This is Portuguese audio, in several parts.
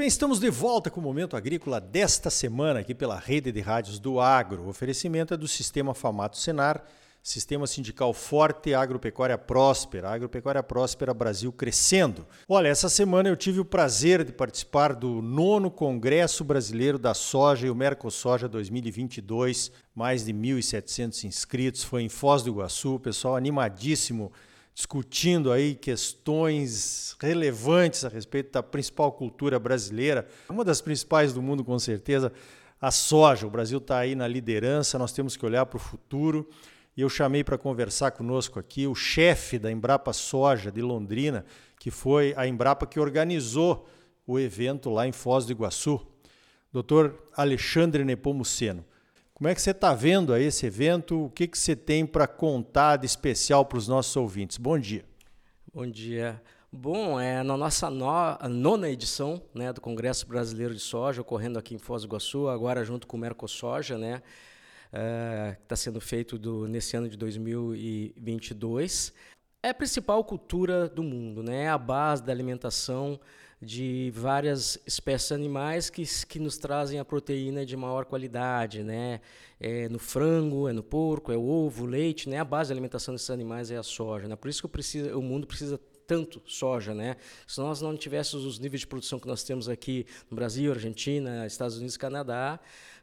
bem, estamos de volta com o Momento Agrícola desta semana aqui pela Rede de Rádios do Agro. O oferecimento é do Sistema Famato Senar, Sistema Sindical Forte, Agropecuária Próspera, Agropecuária Próspera Brasil crescendo. Olha, essa semana eu tive o prazer de participar do nono Congresso Brasileiro da Soja e o Mercosoja 2022, mais de 1.700 inscritos, foi em Foz do Iguaçu, pessoal animadíssimo discutindo aí questões relevantes a respeito da principal cultura brasileira, uma das principais do mundo com certeza, a soja. O Brasil está aí na liderança, nós temos que olhar para o futuro. E eu chamei para conversar conosco aqui o chefe da Embrapa Soja de Londrina, que foi a Embrapa que organizou o evento lá em Foz do Iguaçu, Dr. Alexandre Nepomuceno. Como é que você está vendo aí esse evento? O que, que você tem para contar de especial para os nossos ouvintes? Bom dia. Bom dia. Bom, é na nossa no, nona edição né, do Congresso Brasileiro de Soja, ocorrendo aqui em Foz do Iguaçu, agora junto com o Mercosoja, né, é, que está sendo feito do, nesse ano de 2022. É a principal cultura do mundo, né, é a base da alimentação de várias espécies animais que, que nos trazem a proteína de maior qualidade, né? É no frango, é no porco, é o ovo, leite, né? A base da alimentação desses animais é a soja, né? Por isso que o mundo precisa tanto soja, né? Se nós não tivéssemos os níveis de produção que nós temos aqui no Brasil, Argentina, Estados Unidos, Canadá,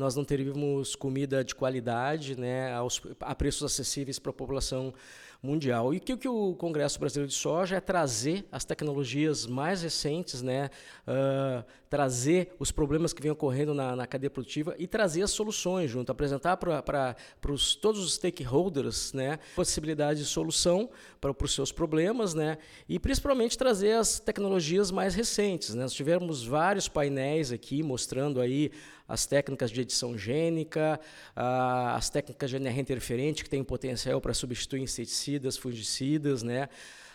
nós não teríamos comida de qualidade, né, aos, a preços acessíveis para a população mundial. E o que, que o Congresso Brasileiro de Soja é trazer as tecnologias mais recentes, né, uh, trazer os problemas que vêm ocorrendo na, na, cadeia produtiva e trazer as soluções junto, apresentar para todos os stakeholders né, possibilidade de solução para os seus problemas né, e principalmente trazer as tecnologias mais recentes. Né. Nós tivemos vários painéis aqui mostrando aí as técnicas de edição gênica, as técnicas de NR interferente, que tem potencial para substituir inseticidas, fungicidas, né?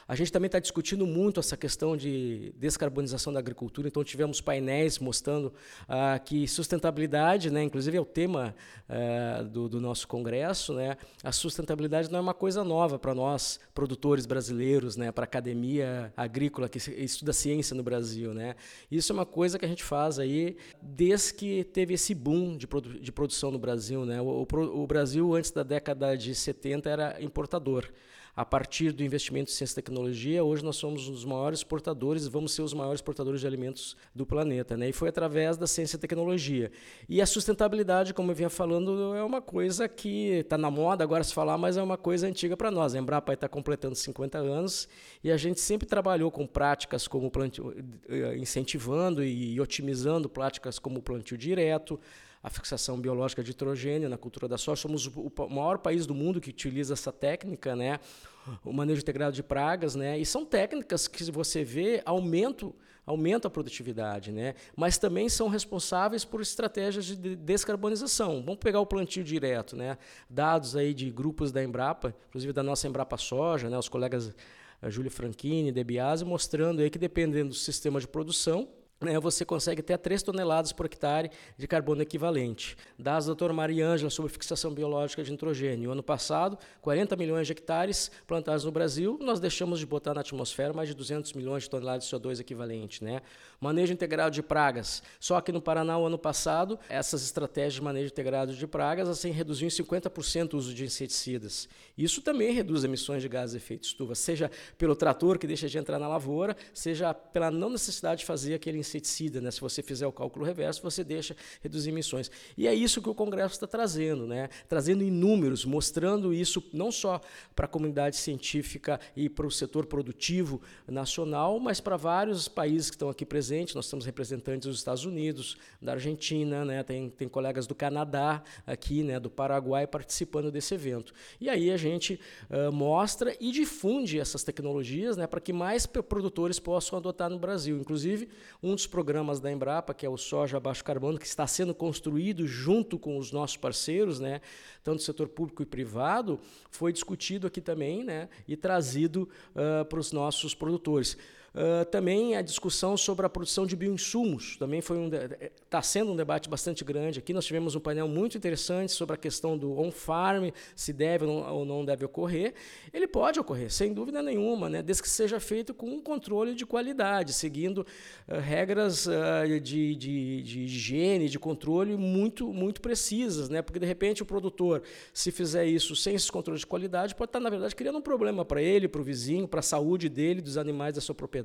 A gente também está discutindo muito essa questão de descarbonização da agricultura, então tivemos painéis mostrando ah, que sustentabilidade, né, inclusive é o tema ah, do, do, nosso congresso, né, a sustentabilidade não é uma coisa nova para nós, produtores brasileiros, né, para a academia agrícola que estuda ciência no Brasil. Né. Isso é uma coisa que a gente faz aí desde que teve esse boom de, produ de produção no Brasil. Né. O, o, o Brasil, antes da década de 70, era importador a partir do investimento em ciência e tecnologia, hoje nós somos dos maiores exportadores, vamos ser os maiores exportadores de alimentos do planeta. Né? E foi através da ciência e tecnologia. E a sustentabilidade, como eu vinha falando, é uma coisa que está na moda agora se falar, mas é uma coisa antiga para nós. A Embrapa está completando 50 anos e a gente sempre trabalhou com práticas como plantio, eh, incentivando e otimizando práticas como plantio direto, a fixação biológica de nitrogênio na cultura da soja. Somos o maior país do mundo que utiliza essa técnica, né? o manejo integrado de pragas, né? e são técnicas que você vê aumento aumenta a produtividade, né? mas também são responsáveis por estratégias de descarbonização. Vamos pegar o plantio direto, né? dados aí de grupos da Embrapa, inclusive da nossa Embrapa Soja, né? os colegas eh, Júlio Franchini, Debiase, mostrando aí que dependendo do sistema de produção, você consegue até 3 toneladas por hectare de carbono equivalente. Dados da doutora Maria Ângela sobre fixação biológica de nitrogênio. Ano passado, 40 milhões de hectares plantados no Brasil, nós deixamos de botar na atmosfera mais de 200 milhões de toneladas de CO2 equivalente. Né? Manejo integrado de pragas. Só que no Paraná, o ano passado, essas estratégias de manejo integrado de pragas assim, reduziu em 50% o uso de inseticidas. Isso também reduz emissões de gases de efeito estufa, seja pelo trator que deixa de entrar na lavoura, seja pela não necessidade de fazer aquele inseticida, né? Se você fizer o cálculo reverso, você deixa reduzir emissões. E é isso que o Congresso está trazendo, né? Trazendo em números, mostrando isso não só para a comunidade científica e para o setor produtivo nacional, mas para vários países que estão aqui presentes. Nós temos representantes dos Estados Unidos, da Argentina, né? Tem, tem colegas do Canadá aqui, né? Do Paraguai participando desse evento. E aí a gente uh, mostra e difunde essas tecnologias, né? Para que mais produtores possam adotar no Brasil. Inclusive, um um dos programas da Embrapa, que é o Soja Baixo Carbono, que está sendo construído junto com os nossos parceiros, né, tanto do setor público e privado, foi discutido aqui também né, e trazido uh, para os nossos produtores. Uh, também a discussão sobre a produção de bioinsumos também foi um está sendo um debate bastante grande aqui. Nós tivemos um painel muito interessante sobre a questão do on-farm, se deve ou não deve ocorrer. Ele pode ocorrer, sem dúvida nenhuma, né? desde que seja feito com um controle de qualidade, seguindo uh, regras uh, de, de, de higiene, de controle muito, muito precisas, né? porque de repente o produtor, se fizer isso sem esses controles de qualidade, pode estar, na verdade, criando um problema para ele, para o vizinho, para a saúde dele, dos animais da sua propriedade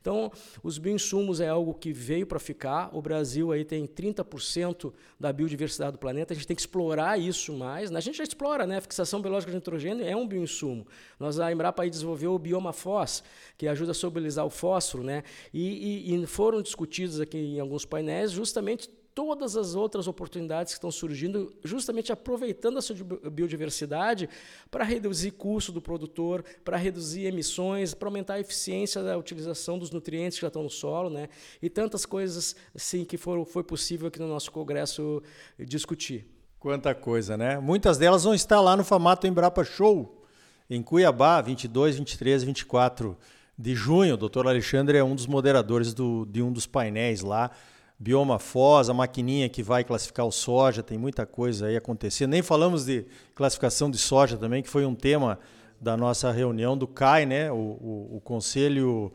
Então, os bioinsumos é algo que veio para ficar. O Brasil aí tem 30% da biodiversidade do planeta. A gente tem que explorar isso mais. A gente já explora, né? A fixação biológica de nitrogênio é um bioinsumo. Nós, a Embrapa aí desenvolveu o bioma FOS, que ajuda a solubilizar o fósforo, né? E, e, e foram discutidos aqui em alguns painéis justamente todas as outras oportunidades que estão surgindo, justamente aproveitando a sua biodiversidade para reduzir custo do produtor, para reduzir emissões, para aumentar a eficiência da utilização dos nutrientes que já estão no solo, né? E tantas coisas assim que foram, foi possível aqui no nosso congresso discutir. Quanta coisa, né? Muitas delas vão estar lá no formato Embrapa Show, em Cuiabá, 22, 23, 24 de junho. O doutor Alexandre é um dos moderadores do, de um dos painéis lá bioma Foz, a maquininha que vai classificar o soja, tem muita coisa aí acontecendo. Nem falamos de classificação de soja também, que foi um tema da nossa reunião do CAI, né? o, o, o Conselho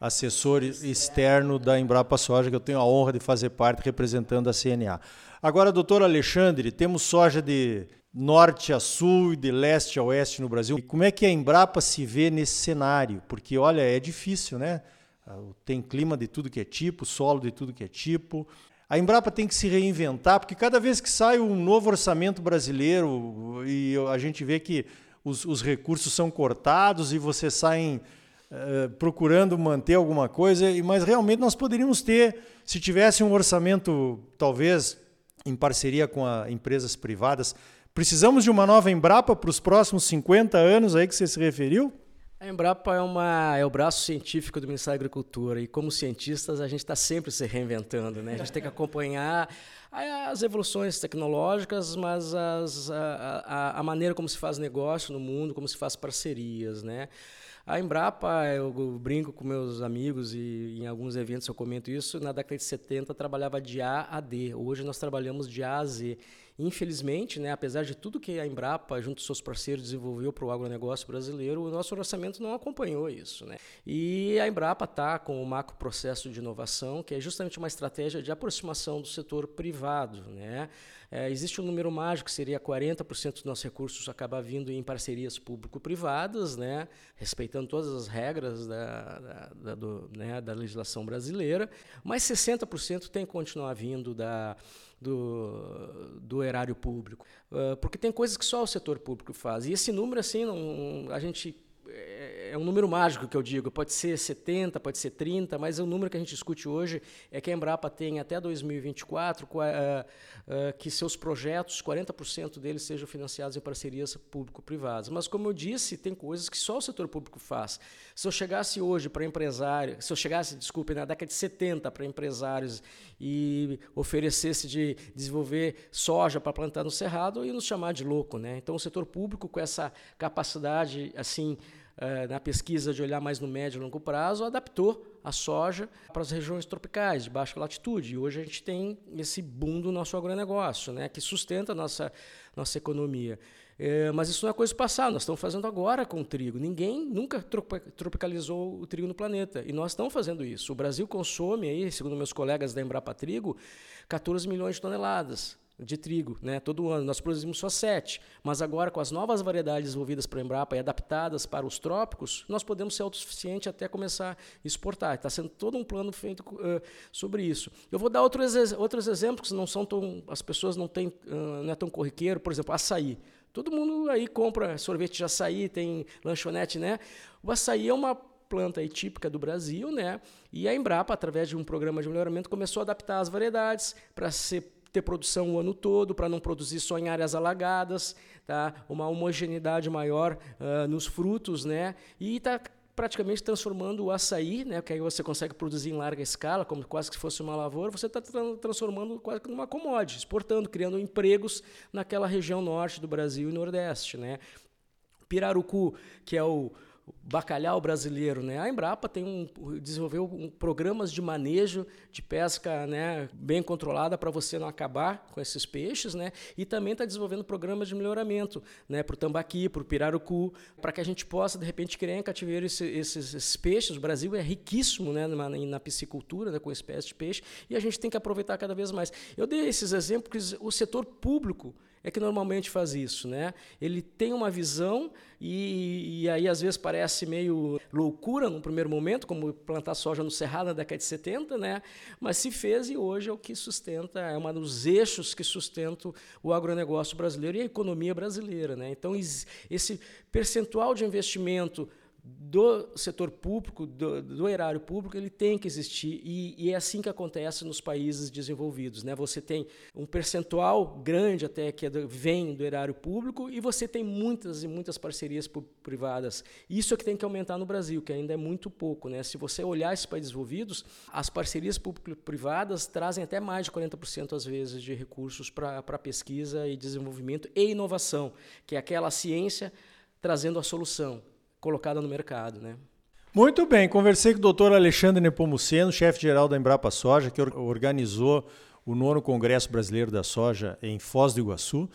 Assessor Externo da Embrapa Soja, que eu tenho a honra de fazer parte representando a CNA. Agora, doutor Alexandre, temos soja de norte a sul e de leste a oeste no Brasil. E como é que a Embrapa se vê nesse cenário? Porque, olha, é difícil, né? Ah, tem clima de tudo que é tipo, solo de tudo que é tipo. A Embrapa tem que se reinventar, porque cada vez que sai um novo orçamento brasileiro e a gente vê que os, os recursos são cortados e você saem uh, procurando manter alguma coisa, mas realmente nós poderíamos ter, se tivesse um orçamento, talvez em parceria com a, empresas privadas, precisamos de uma nova Embrapa para os próximos 50 anos aí que você se referiu? A Embrapa é, uma, é o braço científico do Ministério da Agricultura e, como cientistas, a gente está sempre se reinventando. Né? A gente tem que acompanhar as evoluções tecnológicas, mas as, a, a, a, maneira como se faz negócio no mundo, como se faz parcerias. Né? A Embrapa, eu brinco com meus amigos e em alguns eventos eu comento isso, na década de 70 trabalhava de A a D. Hoje nós trabalhamos de A a Z. Infelizmente, né, apesar de tudo que a Embrapa, junto com seus parceiros, desenvolveu para o agronegócio brasileiro, o nosso orçamento não acompanhou isso. Né? E a Embrapa está com o macro processo de inovação, que é justamente uma estratégia de aproximação do setor privado. Né? É, existe um número mágico, que seria 40% dos nossos recursos acabar vindo em parcerias público-privadas, né? respeitando todas as regras da, da, da, do, né? da legislação brasileira, mas 60% tem que continuar vindo da do, do erário público. Uh, porque tem coisas que só o setor público faz. E esse número, assim, não, a gente é, um número mágico que eu digo. Pode ser 70, pode ser 30, mas o número que a gente discute hoje é que a Embrapa tem até 2024 uh, uh, que seus projetos, 40% deles sejam financiados em parcerias público-privadas. Mas, como eu disse, tem coisas que só o setor público faz. Se eu chegasse hoje para empresário, se eu chegasse, desculpe, na década de 70 para empresários e oferecesse de desenvolver soja para plantar no cerrado, ia nos chamar de louco, né? Então, o setor público com essa capacidade, assim, uh, na pesquisa de olhar mais no médio e longo prazo, adaptou a soja para as regiões tropicais de baixa latitude. E hoje a gente tem esse boom do nosso agronegócio, né, que sustenta a nossa, nossa economia. É, mas isso não é coisa passada, nós estamos fazendo agora com o trigo. Ninguém nunca tropicalizou o trigo no planeta. E nós estamos fazendo isso. O Brasil consome, aí, segundo meus colegas da Embrapa Trigo, 14 milhões de toneladas de trigo, né? Todo ano nós produzimos só 7, mas agora com as novas variedades desenvolvidas para a Embrapa e adaptadas para os trópicos, nós podemos ser autossuficientes até começar a exportar. Está sendo todo um plano feito uh, sobre isso. Eu vou dar outros, outros exemplos que não são tão, as pessoas não têm, uh, não é tão corriqueiro, por exemplo, açaí. Todo mundo aí compra sorvete de açaí, tem lanchonete, né? O açaí é uma planta aí típica do Brasil, né? E a Embrapa, através de um programa de melhoramento, começou a adaptar as variedades para ser ter produção o ano todo, para não produzir só em áreas alagadas, tá? uma homogeneidade maior uh, nos frutos, né? e está praticamente transformando o açaí, né, que aí você consegue produzir em larga escala, como quase que fosse uma lavoura, você está tra transformando quase que numa commodity, exportando, criando empregos naquela região norte do Brasil e nordeste. Né? Pirarucu, que é o bacalhau brasileiro, né? A Embrapa tem um, desenvolveu um, programas de manejo de pesca, né, bem controlada para você não acabar com esses peixes, né? E também está desenvolvendo programas de melhoramento, né, para o tambaqui, para o pirarucu, para que a gente possa de repente criar em cativeiro esse, esses, esses, peixes. O Brasil é riquíssimo, né, na, na piscicultura, né, com espécies de peixe, e a gente tem que aproveitar cada vez mais. Eu dei esses exemplos porque o setor público é que normalmente faz isso, né? Ele tem uma visão e, e, aí às vezes parece meio loucura no primeiro momento, como plantar soja no Cerrado na década de 70, né? Mas se fez e hoje é o que sustenta, é um dos eixos que sustentam o agronegócio brasileiro e a economia brasileira, né? Então esse percentual de investimento do setor público, do, do, erário público, ele tem que existir e, e, é assim que acontece nos países desenvolvidos. Né? Você tem um percentual grande até que é do, vem do erário público e você tem muitas e muitas parcerias privadas. Isso é que tem que aumentar no Brasil, que ainda é muito pouco. Né? Se você olhar esses países desenvolvidos, as parcerias público-privadas trazem até mais de 40% às vezes de recursos para pesquisa e desenvolvimento e inovação, que é aquela ciência trazendo a solução colocada no mercado. Né? Muito bem, conversei com o doutor Alexandre Nepomuceno, chefe-geral da Embrapa Soja, que organizou o nono Congresso Brasileiro da Soja em Foz do Iguaçu.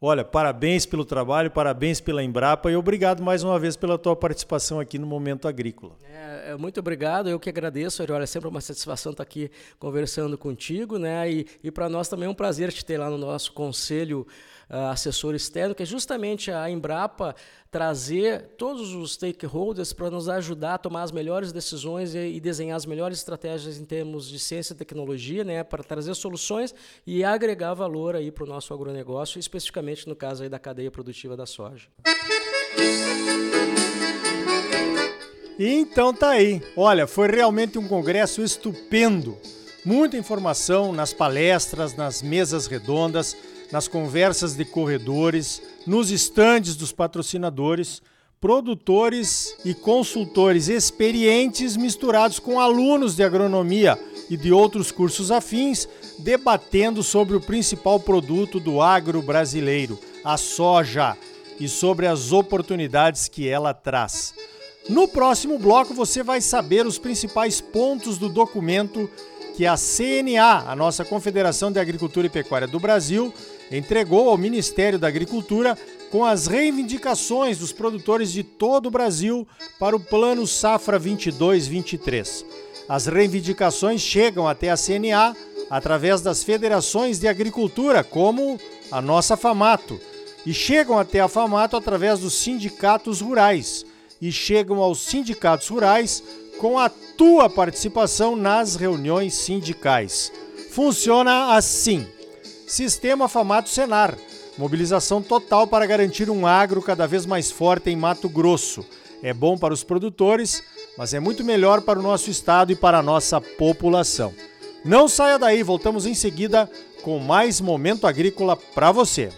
Olha, parabéns pelo trabalho, parabéns pela Embrapa e obrigado mais uma vez pela tua participação aqui no Momento Agrícola. É, é muito obrigado, eu que agradeço, Olha, é sempre uma satisfação estar aqui conversando contigo, né? E, e para nós também é um prazer te ter lá no nosso conselho uh, assessor externo, que é justamente a Embrapa trazer todos os stakeholders para nos ajudar a tomar as melhores decisões e, e, desenhar as melhores estratégias em termos de ciência e tecnologia, né, para trazer soluções e agregar valor aí para o nosso agronegócio, no caso aí da cadeia produtiva da soja. Então tá aí. Olha, foi realmente um congresso estupendo. Muita informação nas palestras, nas mesas redondas nas conversas de corredores, nos estandes dos patrocinadores, produtores e consultores experientes misturados com alunos de agronomia e de outros cursos afins, debatendo sobre o principal produto do agro brasileiro, a soja, e sobre as oportunidades que ela traz. No próximo bloco você vai saber os principais pontos do documento que a CNA, a nossa Confederação de Agricultura e Pecuária do Brasil, entregou ao Ministério da Agricultura com as reivindicações dos produtores de todo o Brasil para o Plano Safra 22-23. As reivindicações chegam até a CNA através das federações de agricultura, como a nossa FAMATO, e chegam até a FAMATO através dos sindicatos rurais, e chegam aos sindicatos rurais com a tua participação nas reuniões sindicais. Funciona assim. Sistema Famato Senar. Mobilização total para garantir um agro cada vez mais forte em Mato Grosso. É bom para os produtores, mas é muito melhor para o nosso estado e para a nossa população. Não saia daí, voltamos em seguida com mais momento agrícola para você.